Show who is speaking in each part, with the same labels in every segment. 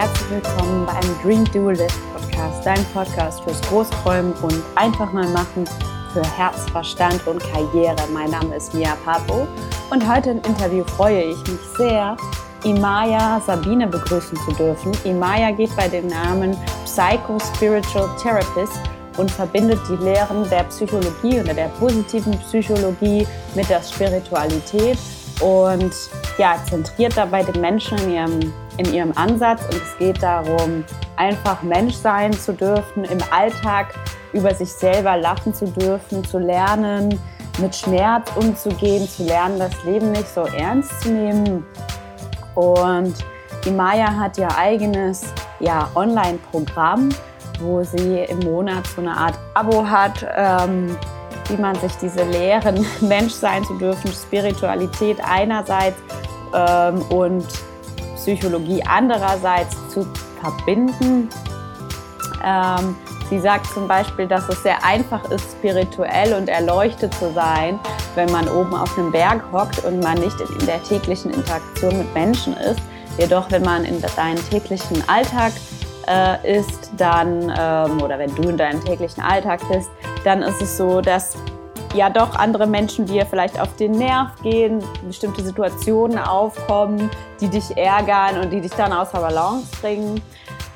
Speaker 1: herzlich willkommen beim Dream Do Live Podcast, dein Podcast fürs Großträumen und einfach mal machen für Herz, Verstand und Karriere. Mein Name ist Mia Papo und heute im Interview freue ich mich sehr, Imaya Sabine begrüßen zu dürfen. Imaya geht bei dem Namen Psycho Spiritual Therapist und verbindet die Lehren der Psychologie oder der positiven Psychologie mit der Spiritualität und ja, zentriert dabei den Menschen in ihrem, in ihrem Ansatz. Und es geht darum, einfach Mensch sein zu dürfen, im Alltag über sich selber lachen zu dürfen, zu lernen, mit Schmerz umzugehen, zu lernen, das Leben nicht so ernst zu nehmen. Und die Maya hat ihr eigenes ja, Online-Programm, wo sie im Monat so eine Art Abo hat, ähm, wie man sich diese Lehren, Mensch sein zu dürfen, Spiritualität einerseits ähm, und Psychologie andererseits zu verbinden. Ähm, sie sagt zum Beispiel, dass es sehr einfach ist, spirituell und erleuchtet zu sein, wenn man oben auf einem Berg hockt und man nicht in der täglichen Interaktion mit Menschen ist. Jedoch, wenn man in deinen täglichen Alltag äh, ist, dann, ähm, oder wenn du in deinem täglichen Alltag bist, dann ist es so, dass ja doch andere Menschen dir vielleicht auf den Nerv gehen, bestimmte Situationen aufkommen, die dich ärgern und die dich dann außer Balance bringen.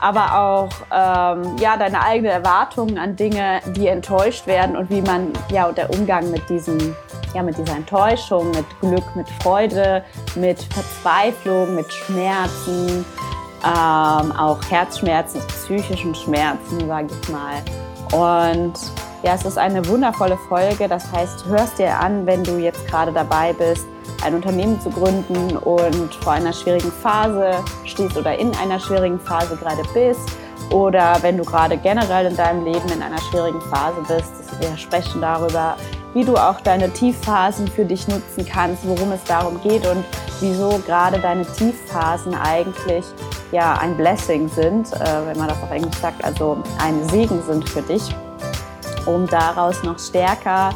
Speaker 1: Aber auch ähm, ja, deine eigenen Erwartungen an Dinge, die enttäuscht werden und wie man ja der Umgang mit diesem ja, mit dieser Enttäuschung, mit Glück, mit Freude, mit Verzweiflung, mit Schmerzen, ähm, auch Herzschmerzen, psychischen Schmerzen, sage ich mal. Und ja, es ist eine wundervolle Folge. Das heißt, hörst dir an, wenn du jetzt gerade dabei bist, ein Unternehmen zu gründen und vor einer schwierigen Phase stehst oder in einer schwierigen Phase gerade bist oder wenn du gerade generell in deinem Leben in einer schwierigen Phase bist. Wir sprechen darüber, wie du auch deine Tiefphasen für dich nutzen kannst, worum es darum geht und wieso gerade deine Tiefphasen eigentlich ja ein Blessing sind, äh, wenn man das auf Englisch sagt, also ein Segen sind für dich um daraus noch stärker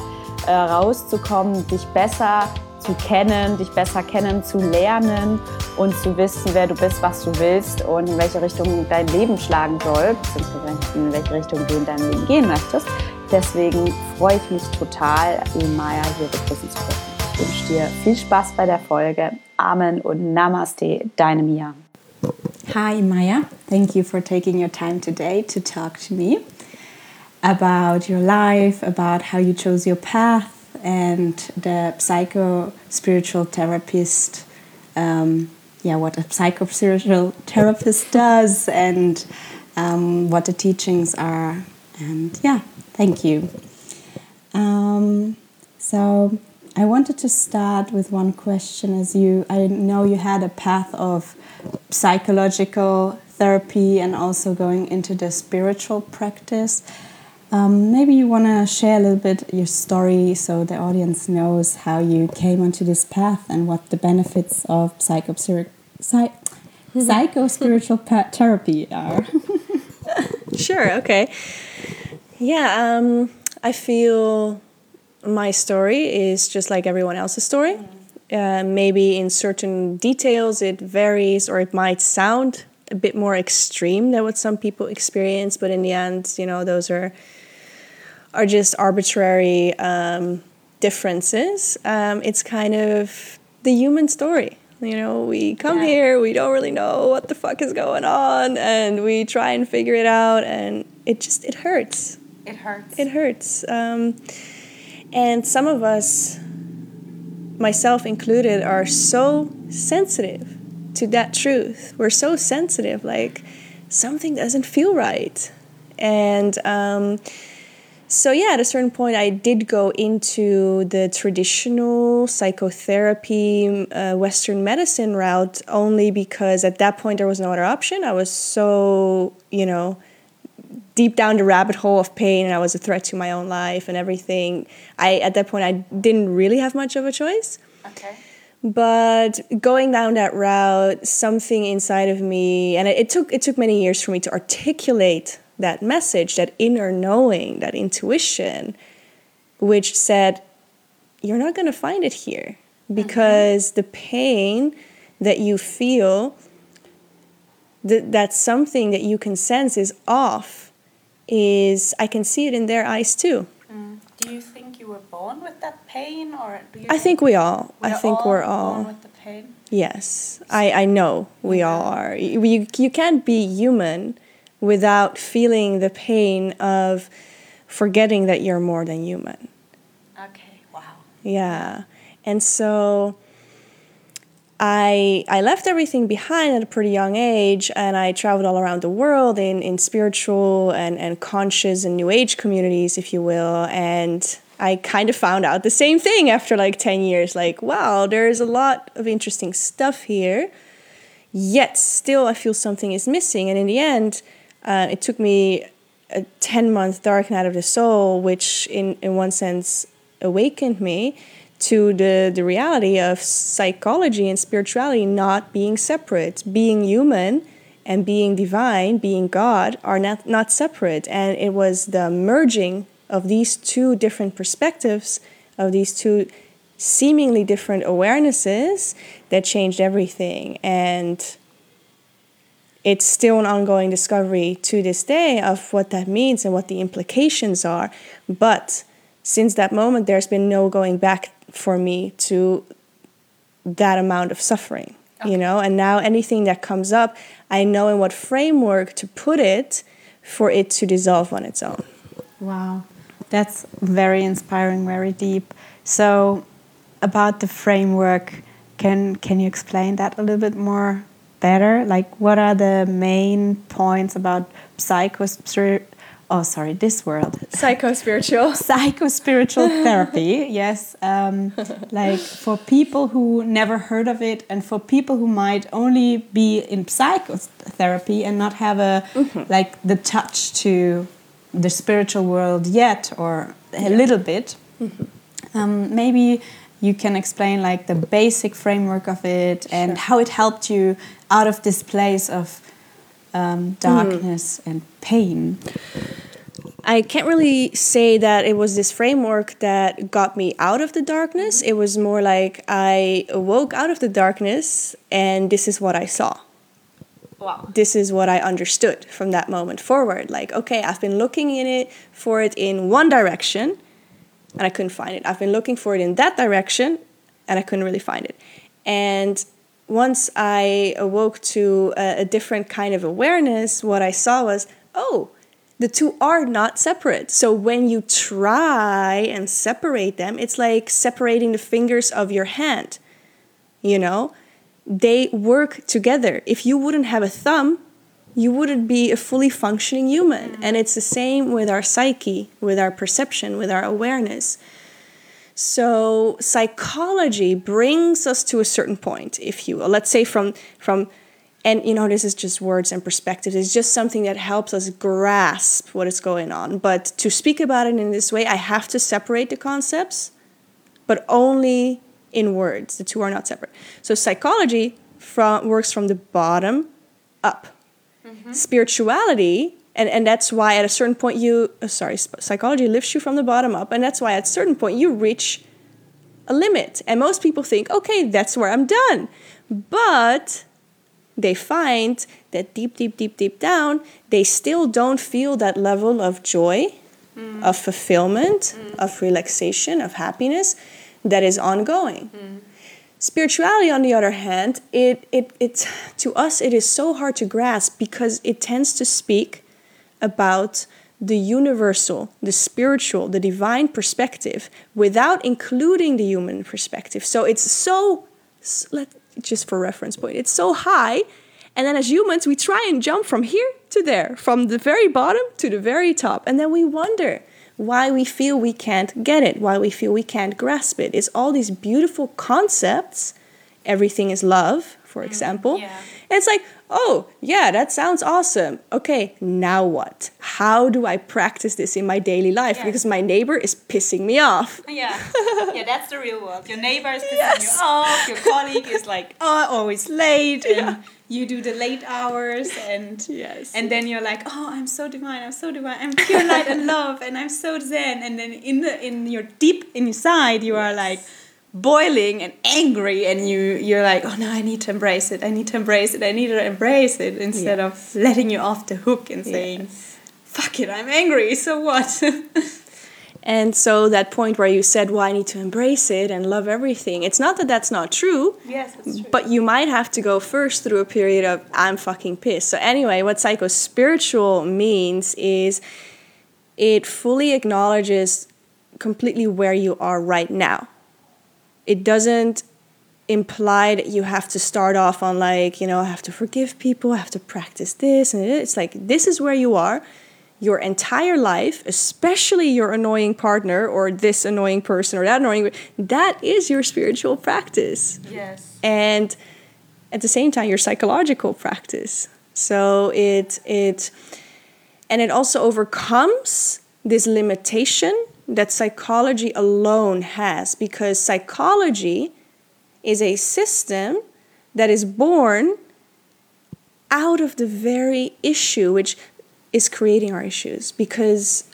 Speaker 1: äh, rauszukommen, dich besser zu kennen, dich besser kennenzulernen und zu wissen, wer du bist, was du willst und in welche Richtung dein Leben schlagen soll, beziehungsweise in welche Richtung du in deinem Leben gehen möchtest. Deswegen freue ich mich total, Maya hier begrüßen zu können. Ich wünsche dir viel Spaß bei der Folge. Amen und Namaste, deine Mia.
Speaker 2: Hi, Maya. Thank you for taking your time today to talk to me. About your life, about how you chose your path, and the psycho spiritual therapist. Um, yeah, what a psycho spiritual therapist does, and um, what the teachings are. And yeah, thank you. Um, so I wanted to start with one question as you I know you had a path of psychological therapy and also going into the spiritual practice. Um, maybe you want to share a little bit your story so the audience knows how you came onto this path and what the benefits of psycho psych psycho spiritual therapy are.
Speaker 3: sure. Okay. Yeah. Um, I feel my story is just like everyone else's story. Uh, maybe in certain details it varies or it might sound a bit more extreme than what some people experience, but in the end, you know, those are are just arbitrary um, differences. Um, it's kind of the human story. You know, we come yeah. here, we don't really know what the fuck is going on, and we try and figure it out, and it just it hurts.
Speaker 1: It hurts.
Speaker 3: It hurts. Um, and some of us, myself included, are so sensitive to that truth. We're so sensitive, like something doesn't feel right, and um, so yeah at a certain point i did go into the traditional psychotherapy uh, western medicine route only because at that point there was no other option. I was so you know deep down the rabbit hole of pain and i was a threat to my own life and everything. I at that point i didn't really have much of a choice.
Speaker 1: Okay.
Speaker 3: But going down that route something inside of me and it, it took it took many years for me to articulate that message, that inner knowing, that intuition, which said, You're not going to find it here because mm-hmm. the pain that you feel th- that something that you can sense is off is I can see it in their eyes too.
Speaker 1: Mm. Do you think you were born with that pain, or do you?
Speaker 3: I think we all. I think
Speaker 1: all
Speaker 3: we're
Speaker 1: born
Speaker 3: all.
Speaker 1: with the pain.
Speaker 3: Yes, I, I know we all are. You, you can't be human without feeling the pain of forgetting that you're more than human.
Speaker 1: Okay. Wow.
Speaker 3: Yeah. And so I I left everything behind at a pretty young age and I traveled all around the world in, in spiritual and, and conscious and new age communities, if you will. And I kind of found out the same thing after like 10 years like, wow, there's a lot of interesting stuff here. Yet still, I feel something is missing. And in the end, uh, it took me a 10 month dark night of the soul, which in, in one sense awakened me to the, the reality of psychology and spirituality not being separate. Being human and being divine, being God, are not, not separate. And it was the merging of these two different perspectives, of these two seemingly different awarenesses, that changed everything. And it's still an ongoing discovery to this day of what that means and what the implications are. But since that moment, there's been no going back for me to that amount of suffering, okay. you know? And now anything that comes up, I know in what framework to put it for it to dissolve on its own.
Speaker 2: Wow. That's very inspiring, very deep. So, about the framework, can can you explain that a little bit more better? Like, what are the main points about psycho oh sorry this world
Speaker 3: psycho spiritual
Speaker 2: psycho spiritual therapy yes um, like for people who never heard of it and for people who might only be in psychotherapy and not have a mm -hmm. like the touch to the spiritual world yet or a yeah. little bit mm -hmm. um, maybe you can explain like the basic framework of it and sure. how it helped you out of this place of um, darkness mm. and pain.
Speaker 3: I can't really say that it was this framework that got me out of the darkness. It was more like I awoke out of the darkness and this is what I saw. Wow. This is what I understood from that moment forward. Like, okay, I've been looking in it for it in one direction and I couldn't find it. I've been looking for it in that direction and I couldn't really find it. And once I awoke to a, a, different kind of awareness, what I saw was, oh, the two are not separate. So when you try and separate them, it's like separating the fingers of your hand. You know, they work together. If you wouldn't have a thumb, you wouldn't be a fully functioning human. And it's the same with our psyche, with our perception, with our awareness. So psychology brings us to a certain point, if you will. Let's say from from and you know this is just words and perspective. It's just something that helps us grasp what is going on. But to speak about it in this way, I have to separate the concepts, but only in words. The two are not separate. So psychology from works from the bottom up. Mm-hmm. Spirituality and and that's why at a certain point you uh, sorry psychology lifts you from the bottom up and that's why at a certain point you reach a limit and most people think okay that's where i'm done but they find that deep deep deep deep down they still don't feel that level of joy mm. of fulfillment mm. of relaxation of happiness that is ongoing mm. Spirituality, on the other hand, it, it, it, to us, it is so hard to grasp because it tends to speak about the universal, the spiritual, the divine perspective without including the human perspective. So it's so, let just for reference point, it's so high. And then as humans, we try and jump from here to there, from the very bottom to the very top. And then we wonder why we feel we can't get it, why we feel we can't grasp it. It's all these beautiful concepts. Everything is love, for mm, example. Yeah. And it's like, oh, yeah, that sounds awesome. Okay, now what? How do I practice this in my daily life? Because my neighbor is pissing me off.
Speaker 1: Yeah, yeah, that's the real world. Your neighbor is pissing yes. you off. Your colleague is like, oh, always late. And yeah. you do the late hours. And yes. and then you're like, oh, I'm so divine. I'm so divine. I'm pure light and love. And I'm so zen. And then in the in your deep inside, you yes. are like,
Speaker 2: boiling and angry and you you're like oh no i need to embrace it i need to embrace it i need to embrace it instead
Speaker 3: Yes.
Speaker 2: of letting you off the hook and saying
Speaker 3: Yes.
Speaker 2: fuck it i'm angry so what
Speaker 3: And so that point where you said, "Well, I need to embrace it and love everything." It's not that that's not true.
Speaker 2: yes true
Speaker 3: But you might have to go first through a period of I'm fucking pissed. So anyway, what psycho spiritual means is it fully acknowledges completely where you are right now. It doesn't imply that you have to start off on like, you know, I have to forgive people, I have to practice this and it's like this is where you are. Your entire life, especially your annoying partner or this annoying person or that annoying that is your spiritual practice.
Speaker 2: Yes.
Speaker 3: And at the same time your psychological practice. So it it and it also overcomes this limitation that psychology alone has because psychology is a system that is born out of the very issue which is creating our issues because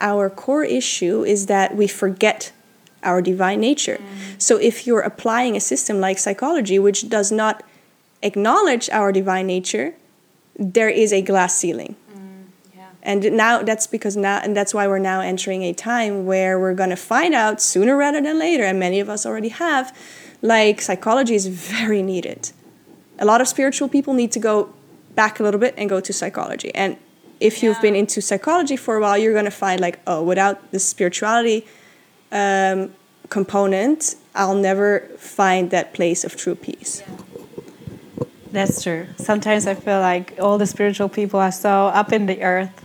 Speaker 3: our core issue is that we forget our divine nature. Mm. So if you're applying a system like psychology which does not acknowledge our divine nature, there is a glass ceiling.
Speaker 2: Yeah
Speaker 3: And now that's because now, and that's why we're now entering a time where we're going to find out sooner rather than later, and many of us already have, like psychology is very needed. A lot of spiritual people need to go back a little bit and go to psychology. And if you've been into psychology for a while, you're going to find like, oh, without the spirituality um, component, I'll never find that place of true peace.
Speaker 2: That's true. Sometimes I feel like all the spiritual people are so up in the earth,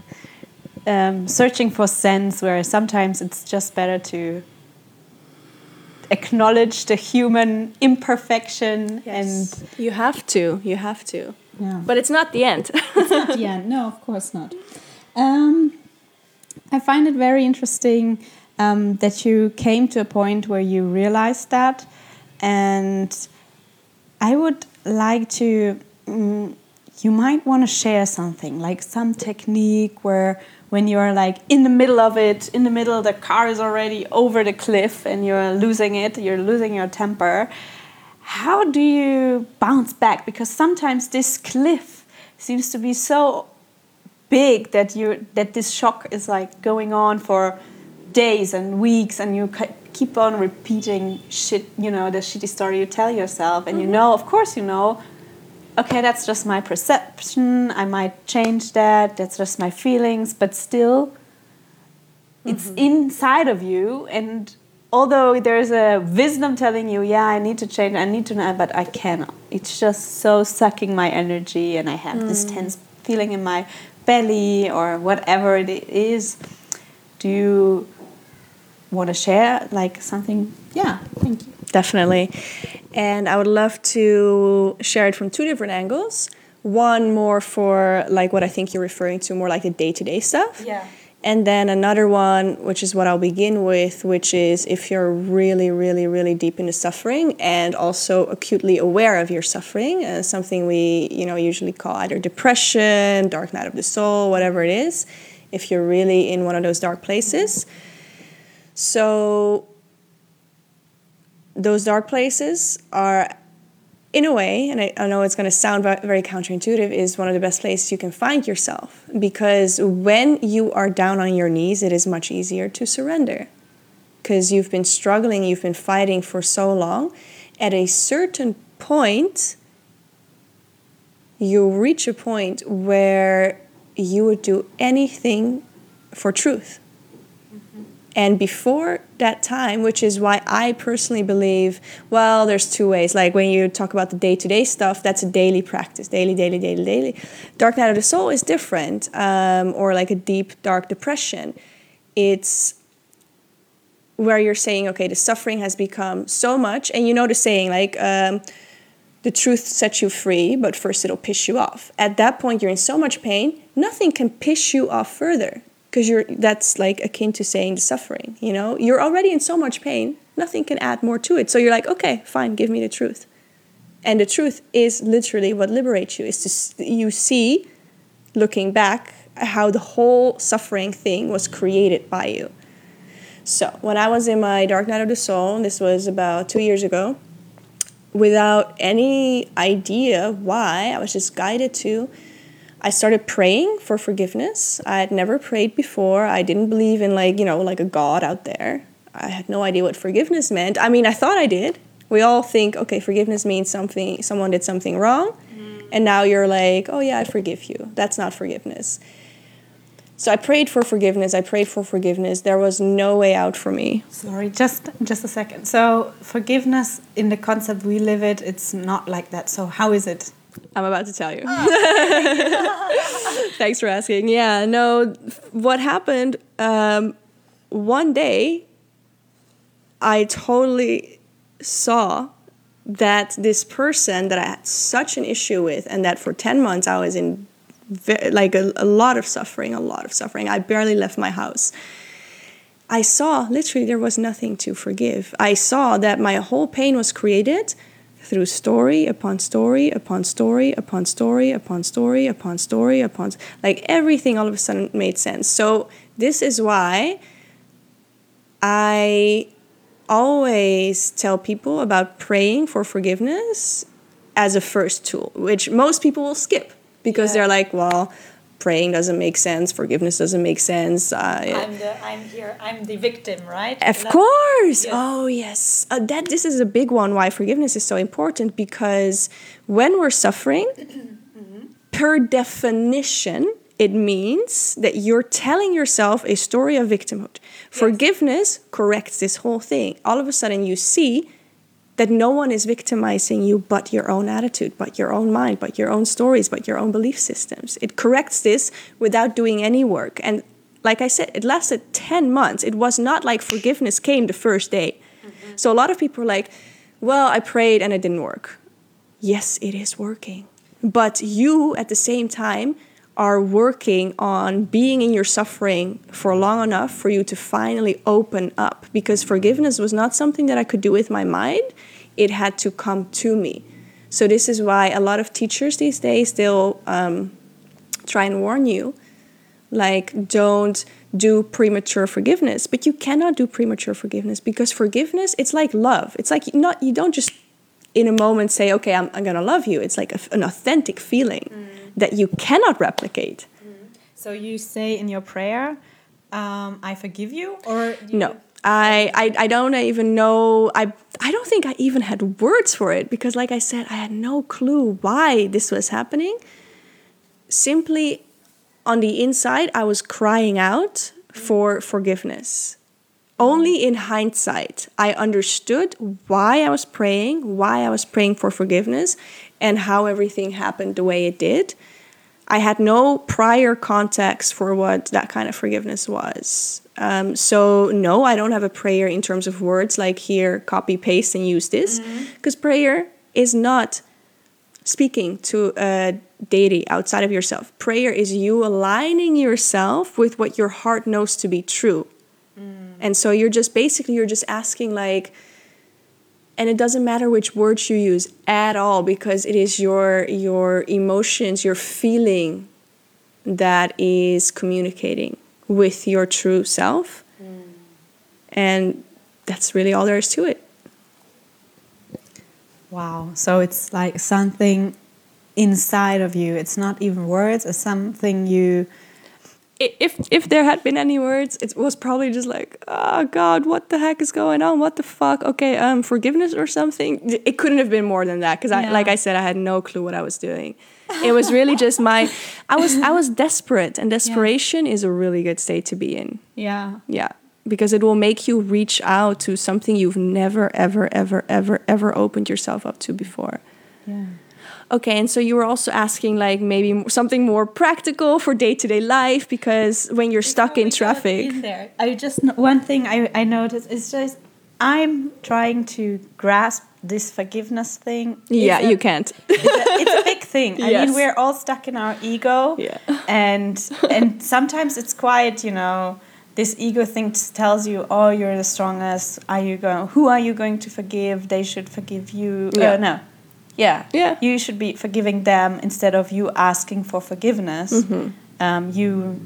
Speaker 2: um, searching for sense, where sometimes it's just better to acknowledge the human imperfection and
Speaker 3: You have to. You have to.
Speaker 2: yeah.
Speaker 3: But it's not the end.
Speaker 2: it's not the end. No, of course not. Um, I find it very interesting um, that you came to a point where you realized that, and I would like to. Mm, you might want to share something like some technique where when you're like in the middle of it in the middle the car is already over the cliff and you're losing it you're losing your temper how do you bounce back? Because sometimes this cliff seems to be so big that you that this shock is like going on for days and weeks and you keep on repeating shit you know the shitty story you tell yourself and you mm-hmm. know of course you know okay that's just my perception. I might change that. That's just my feelings. But still it's mm-hmm. inside of you. And although there's a wisdom telling you yeah i need to change i need to know but i cannot. It's just so sucking my energy and i have this mm. tense feeling in my belly or whatever it is. Do you want to share like something? Yeah thank you
Speaker 3: Definitely. And I would love to share it from two different angles. One more for like what I think you're referring to, more like the day to day stuff.
Speaker 2: Yeah.
Speaker 3: And then another one, which is what I'll begin with, which is if you're really, really, really deep into suffering and also acutely aware of your suffering, uh, something we, you know, usually call either depression, dark night of the soul, whatever it is, if you're really in one of those dark places. So those dark places are in a way and i, I know it's going to sound very counterintuitive is one of the best places you can find yourself. Because when you are down on your knees it is much easier to surrender. Because you've been struggling you've been fighting for so long at a certain point you reach a point where you would do anything for truth and before that time, which is why I personally believe, well, there's two ways. Like when you talk about the day to day stuff, that's a daily practice daily, daily, daily, daily. Dark Night of the Soul is different, um, or like a deep, dark depression. It's where you're saying, okay, the suffering has become so much, and you know the saying, like, um, the truth sets you free, but first it'll piss you off. At that point, you're in so much pain, nothing can piss you off further because you're that's like akin to saying the suffering you know? You're already in so much pain nothing can add more to it. So you're like okay fine give me the truth. And the truth is literally what liberates you is to you see looking back how the whole suffering thing was created by you. So, when I was in my dark night of the soul, this was about two years ago, without any idea why, I was just guided to. I started praying for forgiveness. I had never prayed before. I didn't believe in like, you know, like a God out there. I had no idea what forgiveness meant. I mean, I thought I did. We all think, okay, forgiveness means something someone did something wrong, mm-hmm. and now you're like, oh yeah, I forgive you. That's not forgiveness. So I prayed for forgiveness. I prayed for forgiveness. There was no way out for me.
Speaker 2: Sorry, just just a second. So forgiveness in the concept we live it, it's not like that. So how is it?
Speaker 3: I'm about to tell you. Oh. Thanks for asking. Yeah, no, what happened um, one day, I totally saw that this person that I had such an issue with, and that for 10 months I was in like a, a lot of suffering, a lot of suffering. I barely left my house. I saw literally there was nothing to forgive. I saw that my whole pain was created through story upon story upon story upon story upon story upon story upon like everything all of a sudden made sense. So this is why I always tell people about praying for forgiveness as a first tool, which most people will skip because yeah. they're like, well, praying doesn't make sense, forgiveness doesn't make sense.
Speaker 1: Uh, I'm the I'm here. I'm the victim, right?
Speaker 3: Of course. Yes. Oh yes. Uh, that this is a big one. Why forgiveness is so important because when we're suffering, mm-hmm. per definition, it means that you're telling yourself a story of victimhood. Yes. Forgiveness corrects this whole thing. All of a sudden, you see that no one is victimizing you but your own attitude, but your own mind, but your own stories, but your own belief systems. It corrects this without doing any work. And like I said, it lasted 10 months. It was not like forgiveness came the first day. Mm-hmm. So a lot of people are like, well, I prayed and it didn't work. Yes, it is working. But you, at the same time, are working on being in your suffering for long enough for you to finally open up. Because forgiveness was not something that I could do with my mind. It had to come to me. So this is why a lot of teachers these days they'll um, try and warn you like don't do premature forgiveness. But you cannot do premature forgiveness because forgiveness it's like love. It's like not you don't just in a moment say okay i'm, I'm gonna love you it's like a, an authentic feeling mm that you cannot replicate.
Speaker 2: Mm. So you say in your prayer, um, "I forgive you," or
Speaker 3: you no. I, I, I don't even know I I don't think I even had words for it because like I said I had no clue why this was happening. Simply on the inside I was crying out for forgiveness. Only in hindsight I understood why I was praying, why I was praying for forgiveness and how everything happened the way it did. I had no prior context for what that kind of forgiveness was. Um, so, no, I don't have a prayer in terms of words like here, copy, paste, and use this. Because mm-hmm. prayer is not speaking to a deity outside of yourself. Prayer is you aligning yourself with what your heart knows to be true. Mm. And so you're just basically, you're just asking, like, and it doesn't matter which words you use at all because it is your your emotions your feeling that is communicating with your true self mm. and that's really all there is to it
Speaker 2: wow so it's like something inside of you it's not even words it's something you
Speaker 3: if if there had been any words, it was probably just like, oh God, what the heck is going on? What the fuck? Okay, um, forgiveness or something. It couldn't have been more than that because yeah. I, like I said, I had no clue what I was doing. It was really just my, I was I was desperate, and desperation yeah. is a really good state to be in.
Speaker 2: Yeah.
Speaker 3: Yeah, because it will make you reach out to something you've never, ever, ever, ever, ever opened yourself up to before.
Speaker 2: Yeah.
Speaker 3: Okay, and so you were also asking like maybe something more practical for day to day life because when you're stuck in traffic.
Speaker 2: There, I just one thing I I noticed is just I'm trying to grasp this forgiveness thing.
Speaker 3: Yeah, a, you can't.
Speaker 2: It's a, it's a big thing. I mean, we're all stuck in our ego.
Speaker 3: Yeah.
Speaker 2: And and sometimes it's quite, you know, this ego thing tells you, "Oh, you're the strongest. Are you going? Who are you going to forgive? They should forgive you." Yeah. Uh, no, yeah
Speaker 3: yeah
Speaker 2: you should be forgiving them instead of you asking for forgiveness mm-hmm. um, you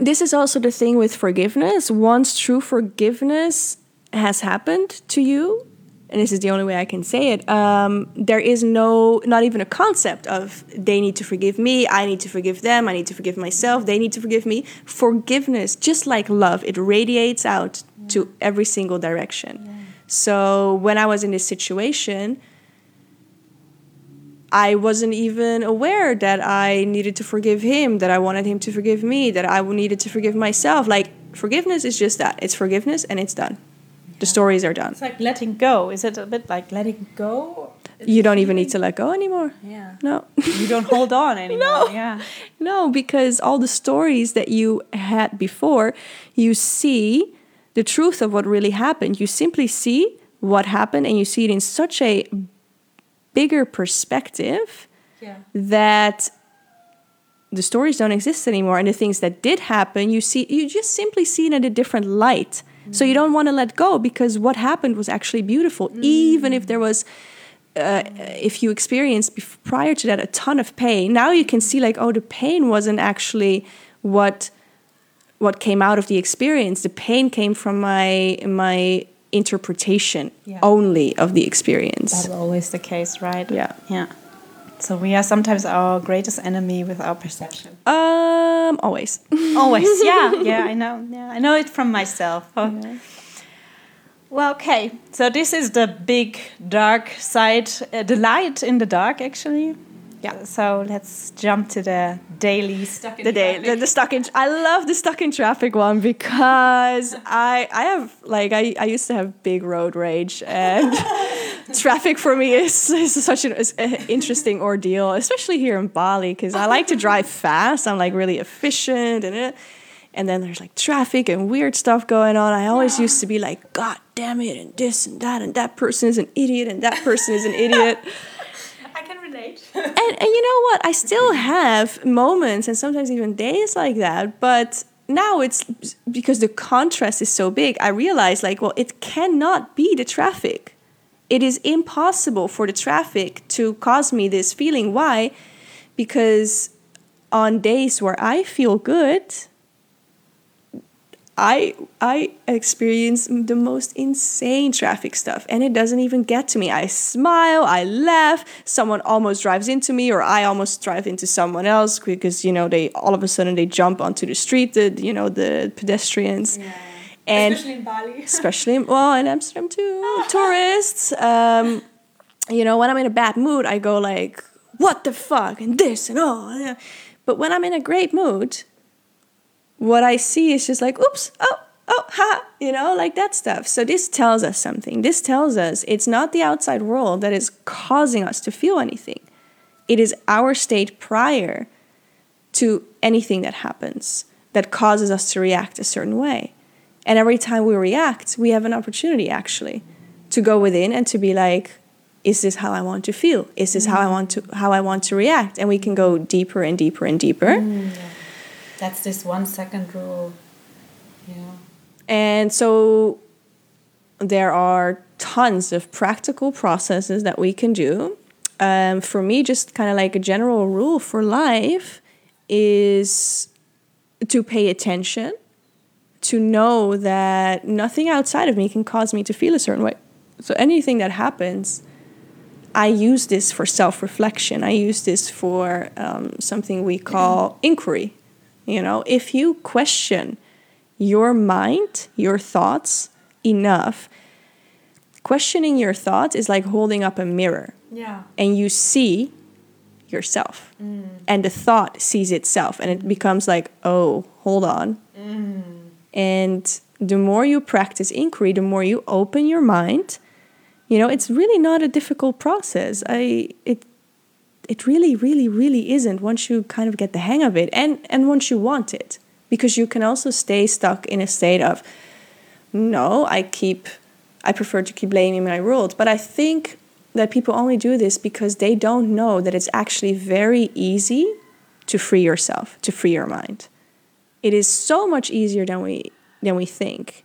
Speaker 3: this is also the thing with forgiveness. Once true forgiveness has happened to you, and this is the only way I can say it, um, there is no, not even a concept of they need to forgive me, I need to forgive them, I need to forgive myself, they need to forgive me. Forgiveness, just like love, it radiates out to every single direction. So when I was in this situation, I wasn't even aware that I needed to forgive him, that I wanted him to forgive me, that I needed to forgive myself. Like, forgiveness is just that it's forgiveness and it's done. The stories are done.
Speaker 2: it's like letting go. Is it a bit like letting go?
Speaker 3: You don't even need to let go anymore.
Speaker 2: Yeah.
Speaker 3: No.
Speaker 2: You don't hold on anymore.
Speaker 3: No.
Speaker 2: Yeah.
Speaker 3: No, because all the stories that you had before, you see the truth of what really happened. You simply see what happened and you see it in such a bigger perspective
Speaker 2: Yeah.
Speaker 3: that the stories don't exist anymore and the things that did happen you see you just simply see it in a different light. So you don't want to let go because what happened was actually beautiful even if there was uh, if you experienced prior to that a ton of pain. Now you can see like oh the pain wasn't actually what what came out of the experience. The pain came from my my interpretation
Speaker 2: Yeah.
Speaker 3: only of the experience
Speaker 2: That's always the case, right?
Speaker 3: Yeah.
Speaker 2: Yeah. So we are sometimes our greatest enemy with our perception.
Speaker 3: um always
Speaker 2: Always. Yeah. Yeah. I know. Yeah. I know it from myself. Oh. Well, okay. So this is the big dark side, uh, the light in the dark, actually. Yeah. So let's jump to the daily stuck in
Speaker 3: the day the, the stuck in i love the stuck in traffic one because i i have like i, I used to have big road rage and traffic for me is, is such an is interesting ordeal especially here in bali because i like to drive fast. I'm like really efficient and it. And then there's like traffic and weird stuff going on. I always used to be like god damn it and this and that and that person is an idiot and that person is an idiot And, and you know what? I still have moments and sometimes even days like that. But now it's because the contrast is so big. I realize, like, well, it cannot be the traffic. It is impossible for the traffic to cause me this feeling. Why? Because on days where I feel good, I I experience the most insane traffic stuff and it doesn't even get to me. I smile, I laugh, someone almost drives into me or I almost drive into someone else because you know they all of a sudden they jump onto the street, the you know the pedestrians. And
Speaker 2: Especially in Bali.
Speaker 3: especially in, well in Amsterdam too, tourists. Um, you know, when I'm in a bad mood, I go like, "What the fuck?" and this and all. But when I'm in a great mood, what I see is just like, "Oops, oh, oh, ha," you know, like that stuff. So this tells us something. This tells us it's not the outside world that is causing us to feel anything. It is our state prior to anything that happens that causes us to react a certain way. And every time we react, we have an opportunity actually to go within and to be like, is this how I want to feel? Is this how I mm. want to how I want to react? And we can go deeper and deeper and deeper. Mm.
Speaker 2: That's this one second rule. Yeah.
Speaker 3: And so there are tons of practical processes that we can do. Um, for me, just kind of like a general rule for life is to pay attention, to know that nothing outside of me can cause me to feel a certain way. So anything that happens, I use this for self reflection. I use this for um, something we call inquiry. You know, if you question your mind, your thoughts enough, questioning your thoughts is like holding up a mirror
Speaker 2: Yeah.
Speaker 3: and you see yourself. Mm. And the thought sees itself and it becomes like, oh, hold on. Mm. And the more you practice inquiry, the more you open your mind. You know, it's really not a difficult process. I it it really, really, really isn't once you kind of get the hang of it and, and once you want it. Because you can also stay stuck in a state of, no, I keep, I prefer to keep blaming my world. But I think that people only do this because they don't know that it's actually very easy to free yourself, to free your mind. It is so much easier than we, than we think.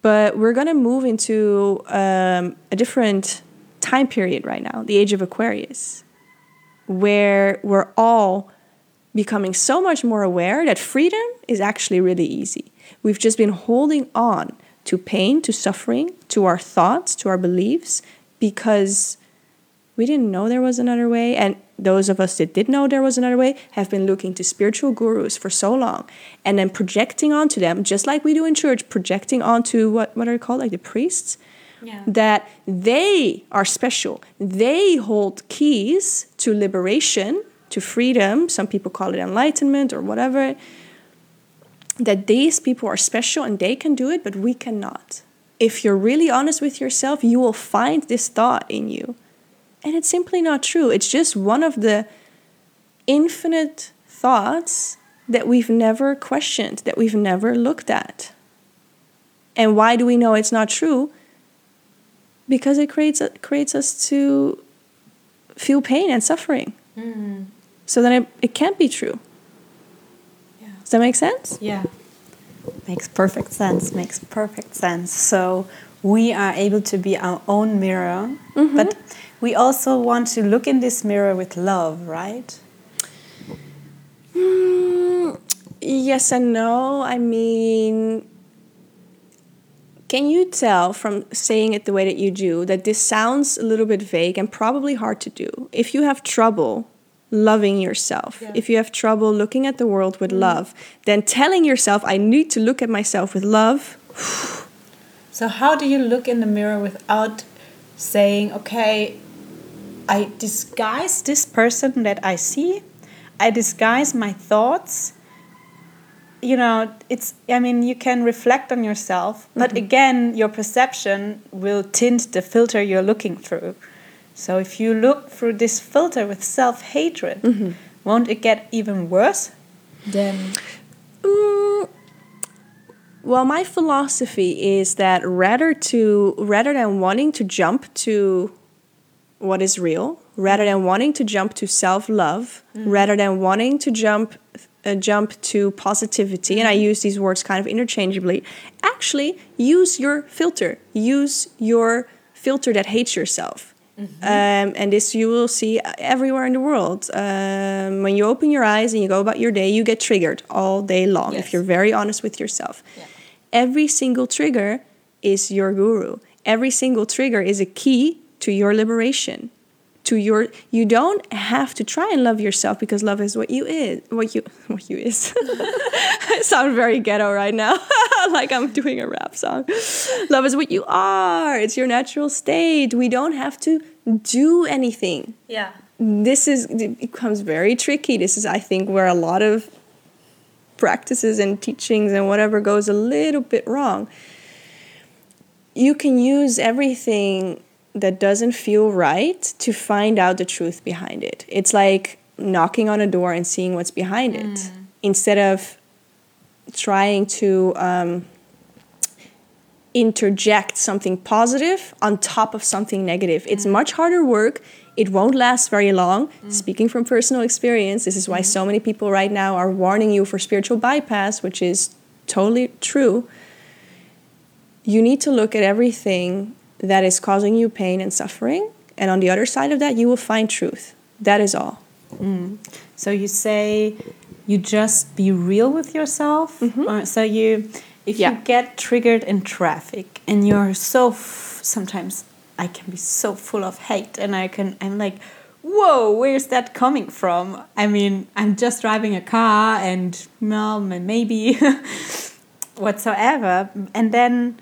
Speaker 3: But we're going to move into um, a different time period right now, the age of Aquarius where we're all becoming so much more aware that freedom is actually really easy. We've just been holding on to pain, to suffering, to our thoughts, to our beliefs because we didn't know there was another way. And those of us that did know there was another way have been looking to spiritual gurus for so long and then projecting onto them, just like we do in church, projecting onto what, what are they called, like the priests? Yeah. That they are special. They hold keys to liberation, to freedom. Some people call it enlightenment or whatever. That these people are special and they can do it, but we cannot. If you're really honest with yourself, you will find this thought in you. And it's simply not true. It's just one of the infinite thoughts that we've never questioned, that we've never looked at. And why do we know it's not true? Because it creates creates us to feel pain and suffering. Mm. So then it, it can't be true. Yeah. Does that make sense?
Speaker 2: Yeah. Makes perfect sense. Makes perfect sense. So we are able to be our own mirror, mm -hmm. but we also want to look in this mirror with love, right?
Speaker 3: Mm, yes and no. I mean, can you tell from saying it the way that you do that this sounds a little bit vague and probably hard to do? If you have trouble loving yourself, yeah. if you have trouble looking at the world with mm. love, then telling yourself, I need to look at myself with love.
Speaker 2: so, how do you look in the mirror without saying, okay, I disguise this person that I see. I disguise my thoughts. You know, it's, I mean, you can reflect on yourself, but mm -hmm. again, your perception will tint the filter you're looking through. So if you look through this filter with self hatred, mm -hmm. won't it get even worse?
Speaker 3: Then. Mm, well, my philosophy is that rather to rather than wanting to jump to what is real rather than wanting to jump to self-love mm. rather than wanting to jump uh, jump to positivity mm. and i mm-hmm. use these words kind of interchangeably actually use your filter use your filter that hates yourself mm-hmm. um, and this you will see everywhere in the world um, when you open your eyes and you go about your day you get triggered all day long yes. if you're very honest with yourself yeah. every single trigger is your guru every single trigger is a key to your liberation to your you don't have to try and love yourself because love is what you is what you what you is. I sound very ghetto right now like I'm doing a rap song. Love is what you are. It's your natural state. We don't have to do anything.
Speaker 2: Yeah.
Speaker 3: This is it becomes very tricky. This is I think where a lot of practices and teachings and whatever goes a little bit wrong. You can use everything that doesn't feel right to find out the truth behind it. It's like knocking on a door and seeing what's behind mm. it instead of trying to um, interject something positive on top of something negative. Mm. It's much harder work. It won't last very long. Mm. Speaking from personal experience, this is why mm. so many people right now are warning you for spiritual bypass, which is totally true. You need to look at everything that is causing you pain and suffering. And on the other side of that, you will find truth. That is all.
Speaker 2: Mm. So you say you just be real with yourself. Mm -hmm. so you, if yeah. you get triggered in traffic and you're so sometimes I can be so full of hate and I can I'm like, whoa, where's that coming from? I mean, I'm just driving a car and well, maybe whatsoever, and then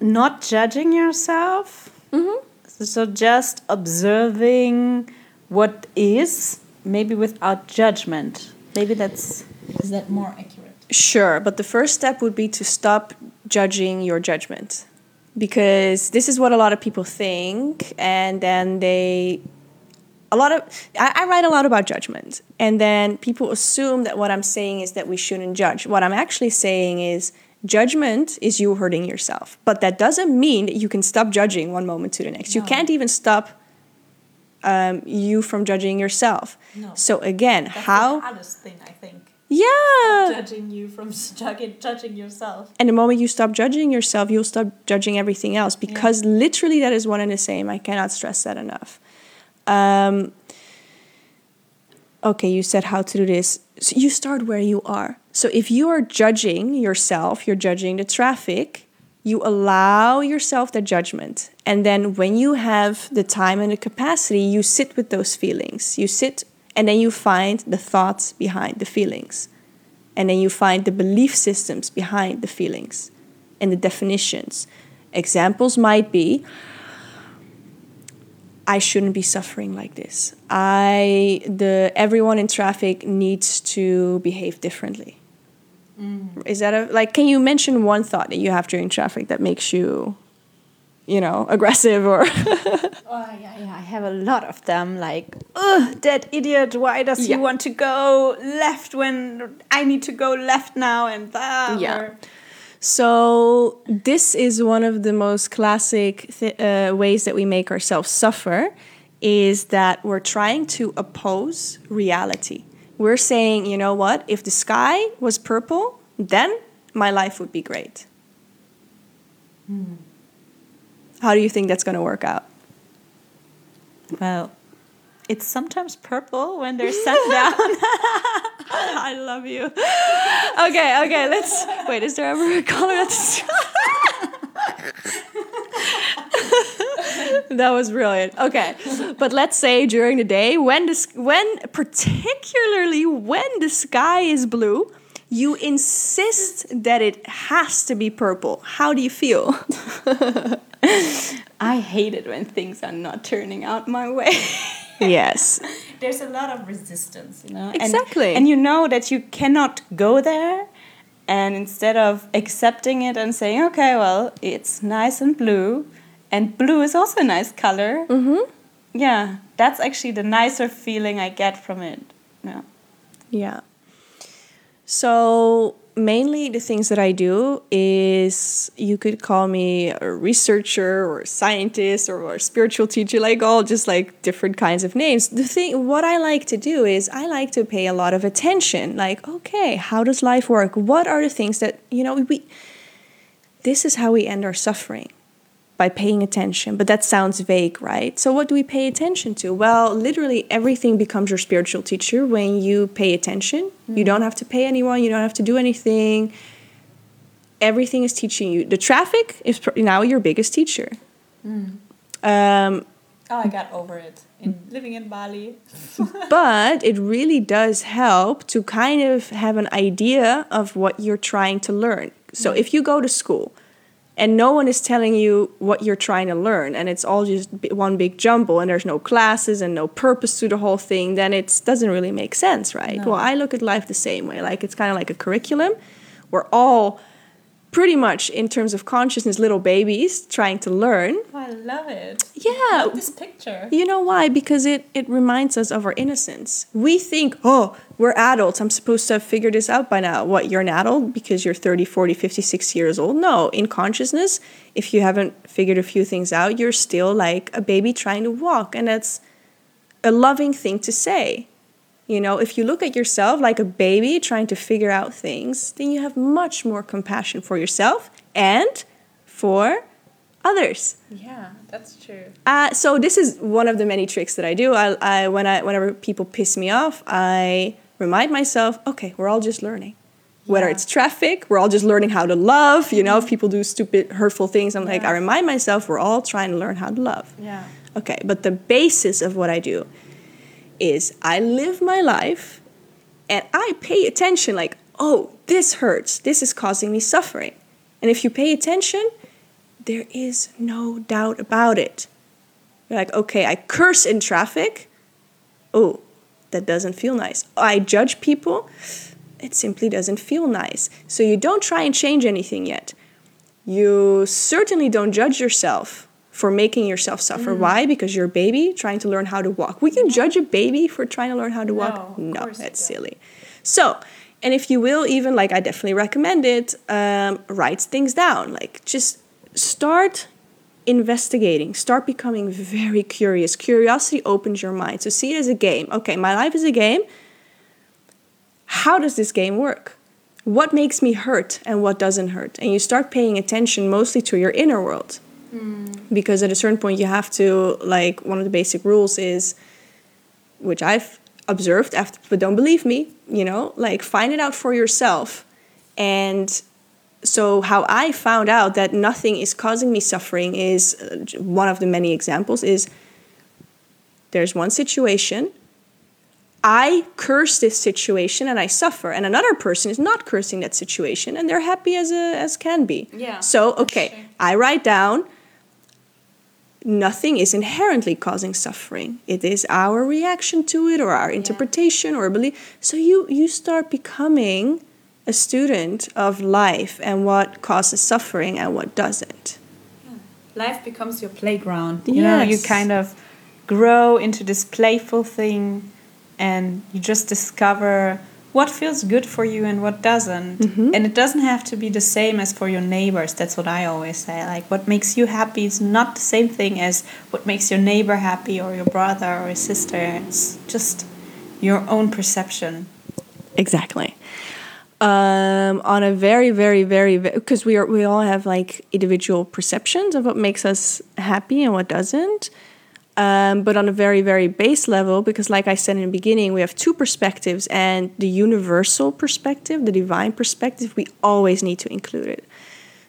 Speaker 2: not judging yourself. Mm-hmm. So just observing what is, maybe without judgment. Maybe that's is that more accurate?
Speaker 3: Sure, but the first step would be to stop judging your judgment. Because this is what a lot of people think, and then they a lot of I, I, write a lot about judgment and then people assume that what i'm saying is that we shouldn't judge what i'm actually saying is Judgment is you hurting yourself. But that doesn't mean that you can stop judging one moment to the next. No. You can't even stop um, you from judging yourself. No. So again,
Speaker 2: That's
Speaker 3: how
Speaker 2: the hardest thing I think.
Speaker 3: Yeah.
Speaker 2: judging you from judging yourself.
Speaker 3: And the moment you stop judging yourself, you'll stop judging everything else because yeah. literally that is one and the same. I cannot stress that enough. Um, okay, you said how to do this. So you start where you are. So if you are judging yourself, you're judging the traffic, you allow yourself the judgment. And then when you have the time and the capacity, you sit with those feelings. You sit and then you find the thoughts behind the feelings. And then you find the belief systems behind the feelings and the definitions. Examples might be I shouldn't be suffering like this. I the everyone in traffic needs to behave differently. Mm. Is that a like can you mention one thought that you have during traffic that makes you you know, aggressive or
Speaker 2: Oh yeah, yeah, I have a lot of them like, ugh, that idiot, why does yeah. he want to go left when I need to go left now and that
Speaker 3: yeah. Or, so, this is one of the most classic uh, ways that we make ourselves suffer is that we're trying to oppose reality. We're saying, you know what, if the sky was purple, then my life would be great. Hmm. How do you think that's going to work out?
Speaker 2: Well, it's sometimes purple when they're sun down.
Speaker 3: I love you. Okay, okay, let's wait. Is there ever a color that's that was brilliant. Okay, but let's say during the day when the when particularly when the sky is blue, you insist that it has to be purple. How do you feel?
Speaker 2: I hate it when things are not turning out my way
Speaker 3: yes.
Speaker 2: There's a lot of resistance, you know.
Speaker 3: Exactly.
Speaker 2: And, and you know that you cannot go there and instead of accepting it and saying, okay, well, it's nice and blue, and blue is also a nice color. Mm-hmm. Yeah, that's actually the nicer feeling I get from it. Yeah.
Speaker 3: Yeah. So mainly the things that I do is you could call me a researcher or a scientist or, a spiritual teacher, like all just like different kinds of names. The thing, what I like to do is I like to pay a lot of attention. Like, okay, how does life work? What are the things that, you know, we, this is how we end our suffering by paying attention. But that sounds vague, right? So, what do we pay attention to? Well, literally everything becomes your spiritual teacher when you pay attention. Mm-hmm. You don't have to pay anyone, you don't have to do anything. Everything is teaching you. The traffic is now your biggest teacher.
Speaker 2: Mm. Um, oh, I got over it. In living in Bali.
Speaker 3: but it really does help to kind of have an idea of what you're trying to learn. So, mm. if you go to school, and no one is telling you what you're trying to learn and it's all just one big jumble and there's no classes and no purpose to the whole thing then it doesn't really make sense right? No. well i look at life the same way. Like it's kind of like a curriculum. We're all pretty much in terms of consciousness little babies trying to learn.
Speaker 2: Oh, i love it.
Speaker 3: Yeah.
Speaker 2: This picture.
Speaker 3: You know why? Because it it reminds us of our innocence. We think oh we're adults. I'm supposed to have figured this out by now. What you're an adult because you're 30 40 50 60 years old? No. In consciousness if you haven't figured a few things out you're still like a baby trying to walk and that's a loving thing to say you know, if you look at yourself like a baby trying to figure out things, then you have much more compassion for yourself and for others.
Speaker 2: Yeah, that's true.
Speaker 3: Uh, so this is one of the many tricks that I do. I, I, when I, whenever people piss me off, I remind myself, okay, we're all just learning. Whether it's traffic, we're all just learning how to love. You know, if people do stupid, hurtful things, I'm yeah. like, I remind myself, we're all trying to learn how to love.
Speaker 2: Yeah.
Speaker 3: Okay, but the basis of what I do is I live my life and I pay attention like, oh, this hurts. This is causing me suffering. And if you pay attention, there is no doubt about it. You're like, okay, I curse in traffic. Oh, that doesn't feel nice. I judge people. It simply doesn't feel nice. So you don't try and change anything yet. You certainly don't judge yourself for making yourself suffer. Mm. Why? Because you're a baby trying to learn how to walk. Would you judge a baby for trying to learn how to walk?
Speaker 2: No,
Speaker 3: no that's silly. So, and if you will, even like I definitely recommend it, um, write things down. Like just start investigating, start becoming very curious. Curiosity opens your mind. So see it as a game. Okay, my life is a game. How does this game work? What makes me hurt and what doesn't hurt? And you start paying attention mostly to your inner world. Mm. Because at a certain point, you have to, like, one of the basic rules is, which I've observed after, but don't believe me. You know, like find it out for yourself. And so how I found out that nothing is causing me suffering is uh, one of the many examples is there's one situation I curse this situation and I suffer, and another person is not cursing that situation and they're happy as a, as can be.
Speaker 2: Yeah.
Speaker 3: So okay, I write down. Nothing is inherently causing suffering. It is our reaction to it, or our interpretation, or belief. So you you start becoming a student of life and what causes suffering and what doesn't.
Speaker 2: Life becomes your playground. You know, you kind of grow into this playful thing and you just discover what feels good for you and what doesn't. And it doesn't have to be the same as for your neighbors. That's what I always say. Like, what makes you happy is not the same thing as what makes your neighbor happy or your brother or your sister. It's just your own perception.
Speaker 3: Exactly. Um, on a very, very, very, because we are we all have like individual perceptions of what makes us happy and what doesn't. Um, but on a very, very base level, because like I said in the beginning, we have two perspectives, and the universal perspective, the divine perspective, we always need to include it.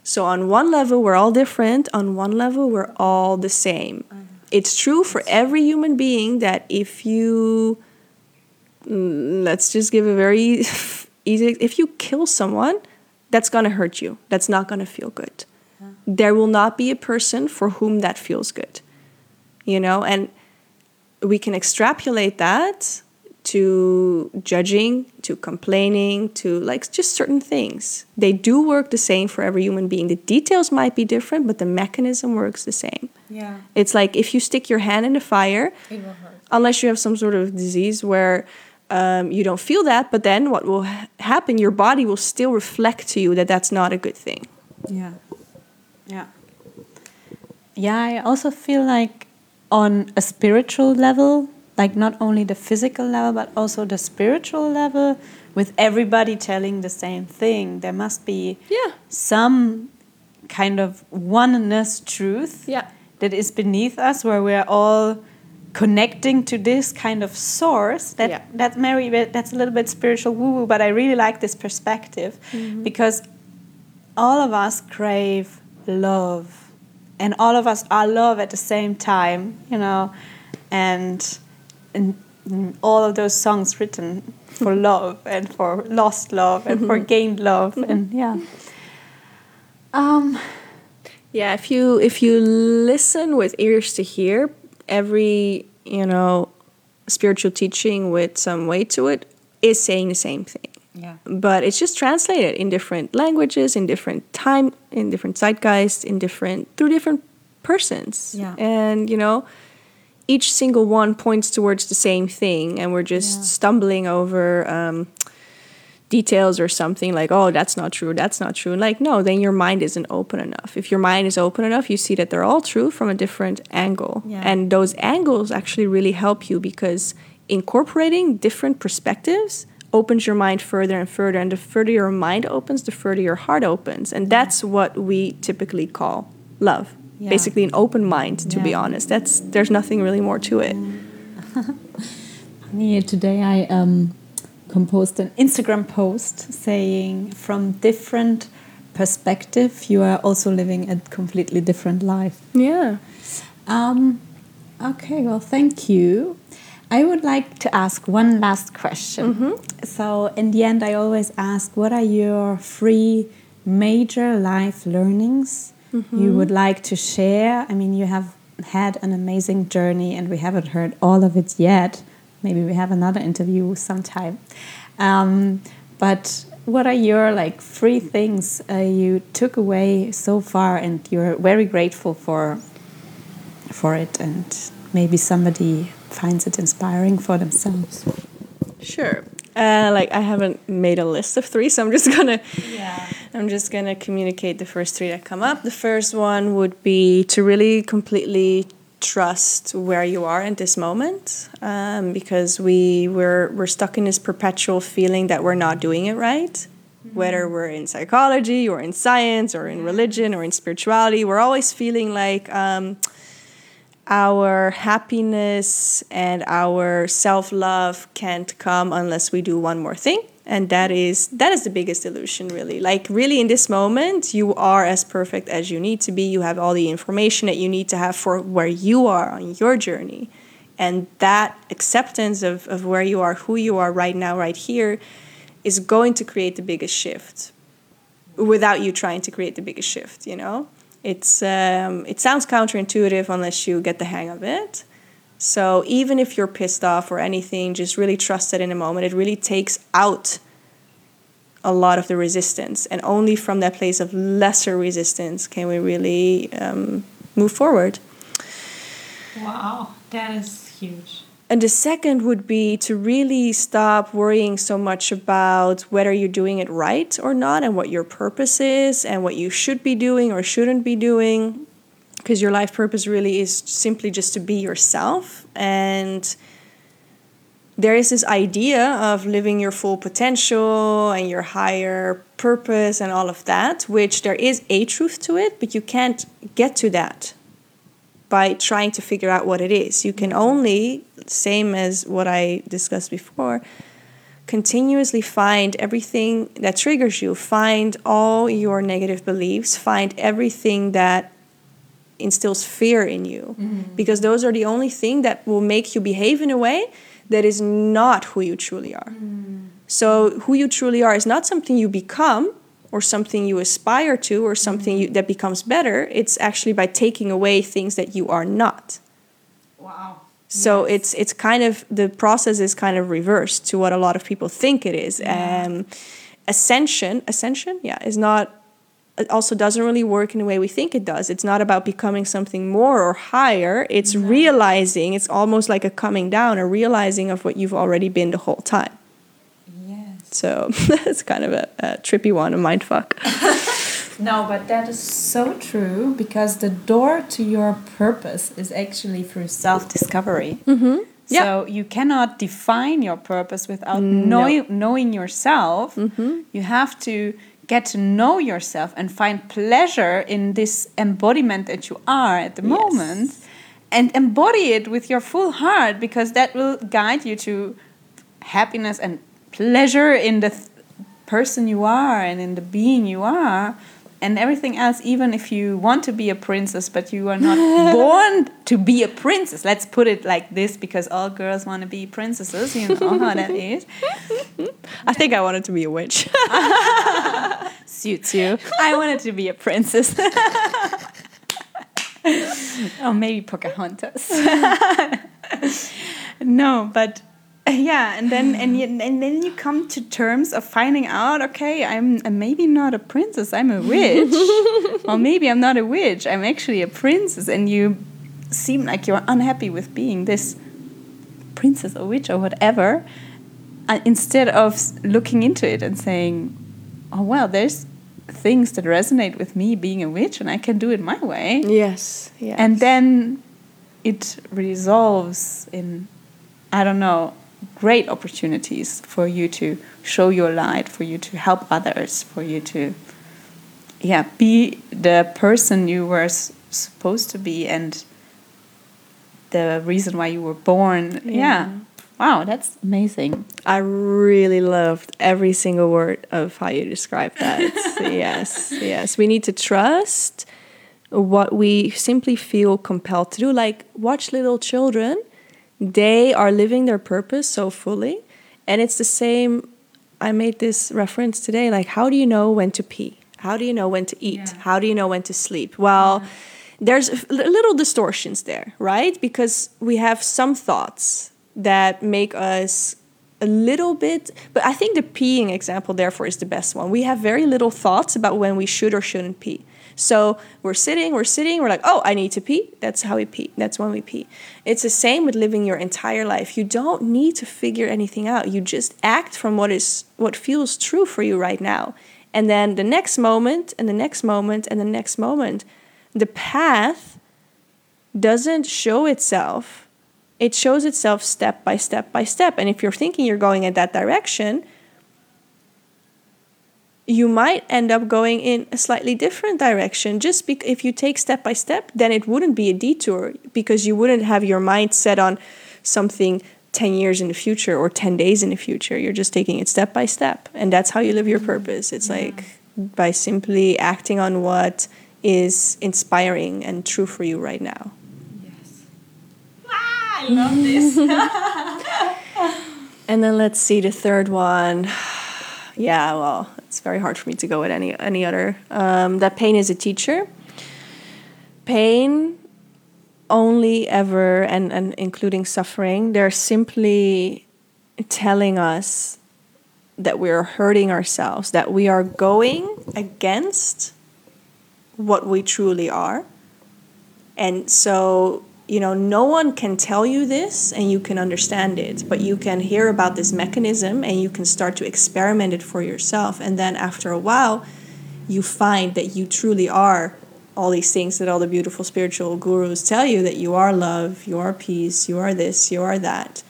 Speaker 3: So on one level, we're all different. On one level, we're all the same. It's true for every human being that if you mm, let's just give a very easy if you kill someone that's going to hurt you that's not going to feel good there will not be a person for whom that feels good you know and we can extrapolate that to judging to complaining to like just certain things they do work the same for every human being the details might be different but the mechanism works the same
Speaker 2: Yeah.
Speaker 3: it's like if you stick your hand in the fire, unless you have some sort of disease where um, you don't feel that, but then what will ha- happen? Your body will still reflect to you that that's not a good thing.
Speaker 2: Yeah. Yeah. Yeah, I also feel like on a spiritual level, like not only the physical level, but also the spiritual level, with everybody telling the same thing, there must be
Speaker 3: Yeah.
Speaker 2: some kind of oneness truth
Speaker 3: Yeah.
Speaker 2: that is beneath us where we're all connecting to this kind of source that
Speaker 3: Yeah.
Speaker 2: that's very that's a little bit spiritual woo woo but i really like this perspective mm-hmm. because all of us crave love and all of us are love at the same time you know and and all of those songs written for love and for lost love and for gained love and yeah um
Speaker 3: Yeah. If you if you listen with ears to hear, every you know spiritual teaching with some weight to it is saying the same thing.
Speaker 2: Yeah
Speaker 3: but it's just translated in different languages in different time in different zeitgeist in different through different persons
Speaker 2: Yeah.
Speaker 3: and you know each single one points towards the same thing and we're just
Speaker 2: Yeah.
Speaker 3: stumbling over um, details or something like oh that's not true that's not true like no then your mind isn't open enough if your mind is open enough you see that they're all true from a different angle
Speaker 2: Yeah.
Speaker 3: and those angles actually really help you because incorporating different perspectives opens your mind further and further and the further your mind opens the further your heart opens. And that's what we typically call love.
Speaker 2: Yeah.
Speaker 3: basically an open mind to be honest. That's there's nothing really more to it.
Speaker 2: Yeah, today I um, composed an Instagram post saying from different perspective you are also living a completely different life.
Speaker 3: yeah.
Speaker 2: Um, okay, well, thank you. I would like to ask one last question. So, in the end, I always ask what are your three major life learnings you would like to share? I mean, you have had an amazing journey, and we haven't heard all of it yet. Maybe we have another interview sometime. Um, but what are your like three things uh, you took away so far, and you're very grateful for for it and maybe somebody finds it inspiring for themselves.
Speaker 3: Sure. Uh, like I haven't made a list of three, so I'm just gonna
Speaker 2: Yeah.
Speaker 3: I'm just gonna communicate the first three that come up. The first one would be to really completely trust where you are in this moment, um, because we we're we're stuck in this perpetual feeling that we're not doing it right. Whether we're in psychology or in science or in religion or in spirituality, we're always feeling like. Um, our happiness and our self-love can't come unless we do one more thing. And that is that is the biggest illusion really. Like really in this moment you are as perfect as you need to be. You have all the information that you need to have for where you are on your journey. And that acceptance of, of where you are who you are right now right here is going to create the biggest shift without you trying to create the biggest shift you know it's um, it sounds counterintuitive unless you get the hang of it so even if you're pissed off or anything, just really trust it in a moment. It really takes out a lot of the resistance, and only from that place of lesser resistance can we really um, move forward.
Speaker 2: Wow, that is huge.
Speaker 3: And the second would be to really stop worrying so much about whether you're doing it right or not, and what your purpose is, and what you should be doing or shouldn't be doing. Because your life purpose really is simply just to be yourself. And there is this idea of living your full potential and your higher purpose and all of that which there is a truth to it but you can't get to that by trying to figure out what it is you can only same as what i discussed before continuously find everything that triggers you find all your negative beliefs find everything that instills fear in you mm-hmm. because those are the only thing that will make you behave in a way that is not who you truly are. Mm. So who you truly are is not something you become or something you aspire to or something you, that becomes better. It's actually by taking away things that you are not.
Speaker 2: Wow.
Speaker 3: So yes. it's it's kind of the process is kind of reversed to what a lot of people think it is. Yeah. Um, ascension, ascension, yeah, is not it also doesn't really work in the way we think it does. It's not about becoming something more or higher. It's realizing, it's almost like a coming down, a realizing of what you've already been the whole time. So that's kind of a, a trippy one, a mind fuck.
Speaker 2: no, but that is so true because the door to your purpose is actually through self discovery.
Speaker 3: Mm-hmm.
Speaker 2: So you cannot define your purpose without no. know, knowing yourself.
Speaker 3: Mm-hmm.
Speaker 2: You have to get to know yourself and find pleasure in this embodiment that you are at the yes. moment and embody it with your full heart because that will guide you to happiness and pleasure in the th- person you are and in the being you are and everything else even if you want to be a princess but you are not born to be a princess. Let's put it like this because all girls want to be princesses you know how that is.
Speaker 3: I think i wanted to be a witch.
Speaker 2: Suits you. I wanted to be a princess. Oh maybe pocahontas. No but yeah and then and, you, and then you come to terms of finding out okay i'm maybe not a princess i'm a witch. Or maybe i'm not a witch i'm actually a princess. And you seem like you're unhappy with being this princess or witch or whatever uh, instead of looking into it and saying oh well there's things that resonate with me being a witch and i can do it my way.
Speaker 3: Yes, yes.
Speaker 2: and then it resolves in i don't know great opportunities for you to show your light, for you to help others, for you to yeah, be the person you were supposed to be and the reason why you were born. Yeah. yeah. Wow, that's amazing.
Speaker 3: I really loved every single word of how you described that. yes, yes. We need to trust what we simply feel compelled to do. Like, watch little children they are living their purpose so fully. And it's the same. I made this reference today like, how do you know when to pee? How do you know when to eat? Yeah. How do you know when to sleep? Well, yeah. there's little distortions there, right? Because we have some thoughts that make us a little bit, but I think the peeing example, therefore, is the best one. We have very little thoughts about when we should or shouldn't pee. So we're sitting, we're sitting, we're like, oh, I need to pee. That's how we pee. That's when we pee. It's the same with living your entire life. You don't need to figure anything out. You just act from what is what feels true for you right now. And then the next moment, and the next moment, and the next moment, the path doesn't show itself. It shows itself step by step by step. And if you're thinking you're going in that direction, you might end up going in a slightly different direction. Just be- if you take step by step, then it wouldn't be a detour because you wouldn't have your mind set on something 10 years in the future or 10 days in the future. You're just taking it step by step. And that's how you live your purpose. It's yeah. like by simply acting on what is inspiring and true for you right now.
Speaker 2: Yes. Ah, I love this.
Speaker 3: and then let's see the third one. Yeah, well, it's very hard for me to go with any any other. Um, that pain is a teacher. Pain only ever and, and including suffering, they're simply telling us that we're hurting ourselves, that we are going against what we truly are. And so, you know, no one can tell you this and you can understand it, but you can hear about this mechanism and you can start to experiment it for yourself. And then after a while, you find that you truly are all these things that all the beautiful spiritual gurus tell you that you are love, you are peace, you are this, you are that.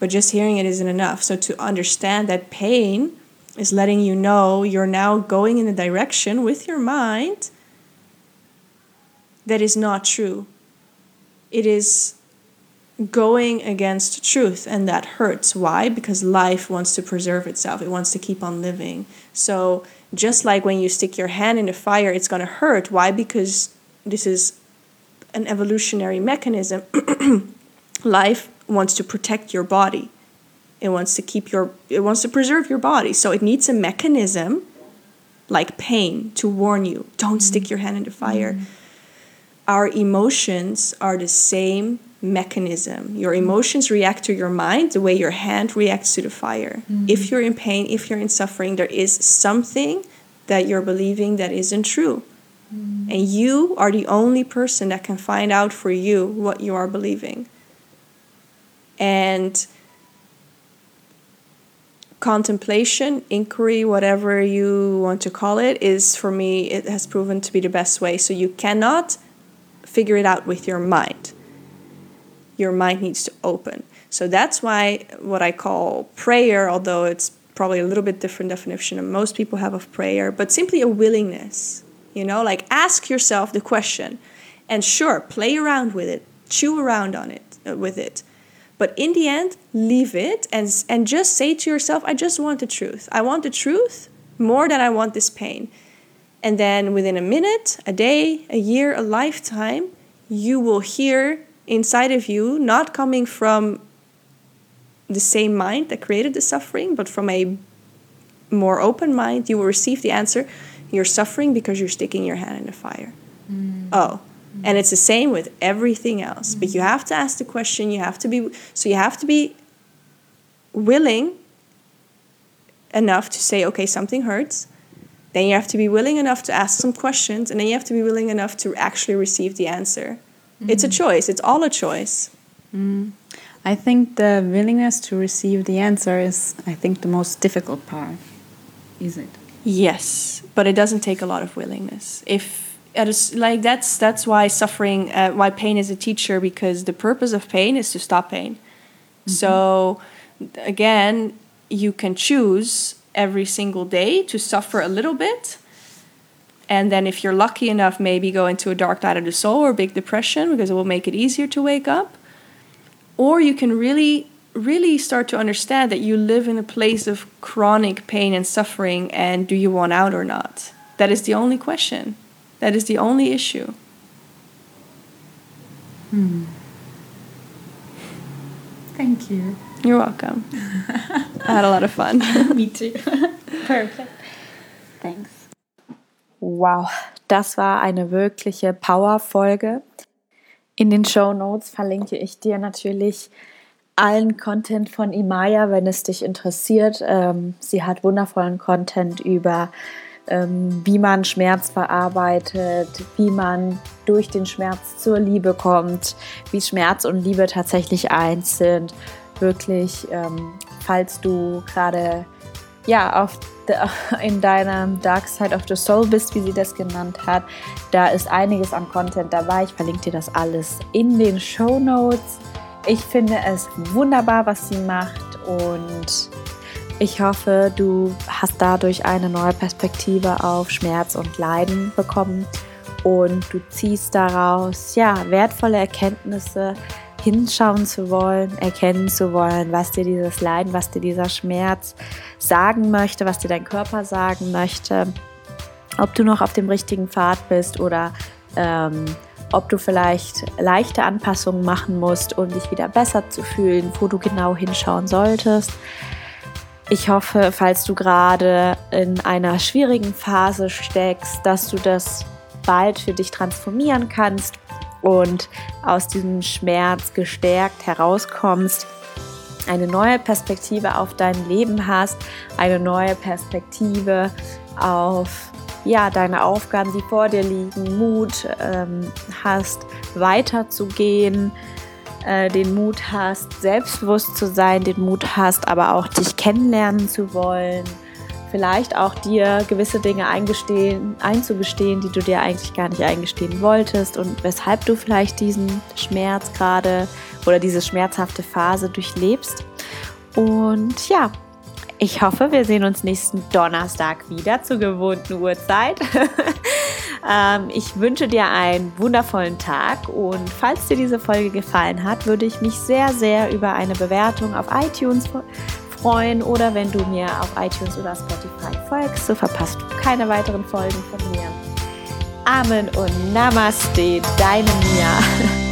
Speaker 3: But just hearing it isn't enough. So to understand that pain is letting you know you're now going in a direction with your mind that is not true. It is going against truth, and that hurts. Why? Because life wants to preserve itself, it wants to keep on living. So, just like when you stick your hand in the fire, it's going to hurt. Why? Because this is an evolutionary mechanism. life wants to protect your body. It wants to keep your it wants to preserve your body. So it needs a mechanism like pain to warn you, don't mm-hmm. stick your hand in the fire. Mm-hmm our emotions are the same mechanism. Your emotions react to your mind the way your hand reacts to the fire. Mm-hmm. If you're in pain, if you're in suffering, there is something that you're believing that isn't true. Mm-hmm. And you are the only person that can find out for you what you are believing. And contemplation, inquiry, whatever you want to call it, is for me, it has proven to be the best way. So you cannot figure it out with your mind. Your mind needs to open. So that's why what I call prayer, although it's probably a little bit different definition than most people have of prayer, but simply a willingness. You know, like ask yourself the question, and sure, play around with it, chew around on it uh, with it. But in the end, leave it and and just say to yourself, I just want the truth. I want the truth more than I want this pain. And then within a minute, a day, a year, a lifetime, you will hear inside of you, not coming from the same mind that created the suffering, but from a more open mind, you will receive the answer you're suffering because you're sticking your hand in the fire. Mm. Oh. And it's the same with everything else. Mm. But you have to ask the question, you have to be so you have to be willing enough to say, okay, something hurts. Then you have to be willing enough to ask some questions, and then you have to be willing enough to actually receive the answer. Mm. It's a choice, it's all a choice.
Speaker 2: Mm. I think the willingness to receive the answer is, I think, the most difficult part. Is it?
Speaker 3: Yes, but it doesn't take a lot of willingness. If is like that's that's why suffering, uh, why pain is a teacher, because the purpose of pain is to stop pain. Mm -hmm. So again, you can choose every single day to suffer a little bit. And then, if you're lucky enough, maybe go into a dark night of the soul or big depression because it will make it easier to wake up. Or you can really, really start to understand that you live in a place of chronic pain and suffering, and do you want out or not? That is the only question. That is the only issue.
Speaker 2: Hmm. Thank you.
Speaker 3: You're welcome. I had a lot of fun.
Speaker 2: Me too. Perfect. Thanks.
Speaker 1: Wow, das war eine wirkliche Power-Folge. In den Show Notes verlinke ich dir natürlich allen Content von Imaya, wenn es dich interessiert. Ähm, sie hat wundervollen Content über ähm, wie man Schmerz verarbeitet, wie man durch den Schmerz zur Liebe kommt, wie Schmerz und Liebe tatsächlich eins sind wirklich, ähm, falls du gerade ja, auf de, in deiner Dark Side of the Soul bist, wie sie das genannt hat. Da ist einiges an Content dabei. Ich verlinke dir das alles in den Show Notes. Ich finde es wunderbar, was sie macht und Ich hoffe, du hast dadurch eine neue Perspektive auf Schmerz und Leiden bekommen und du ziehst daraus ja wertvolle Erkenntnisse, hinschauen zu wollen, erkennen zu wollen, was dir dieses Leiden, was dir dieser Schmerz sagen möchte, was dir dein Körper sagen möchte, ob du noch auf dem richtigen Pfad bist oder ähm, ob du vielleicht leichte Anpassungen machen musst, um dich wieder besser zu fühlen, wo du genau hinschauen solltest. Ich hoffe, falls du gerade in einer schwierigen Phase steckst, dass du das bald für dich transformieren kannst und aus diesem Schmerz gestärkt herauskommst, eine neue Perspektive auf dein Leben hast, eine neue Perspektive auf ja, deine Aufgaben, die vor dir liegen, Mut ähm, hast, weiterzugehen, äh, den Mut hast, selbstbewusst zu sein, den Mut hast, aber auch dich kennenlernen zu wollen, vielleicht auch dir gewisse Dinge eingestehen, einzugestehen, die du dir eigentlich gar nicht eingestehen wolltest und weshalb du vielleicht diesen Schmerz gerade oder diese schmerzhafte Phase durchlebst. Und ja, ich hoffe, wir sehen uns nächsten Donnerstag wieder zur gewohnten Uhrzeit. ähm, ich wünsche dir einen wundervollen Tag und falls dir diese Folge gefallen hat, würde ich mich sehr, sehr über eine Bewertung auf iTunes freuen oder wenn du mir auf iTunes oder Spotify folgst, so verpasst du keine weiteren Folgen von mir. Amen und Namaste, deine Mia.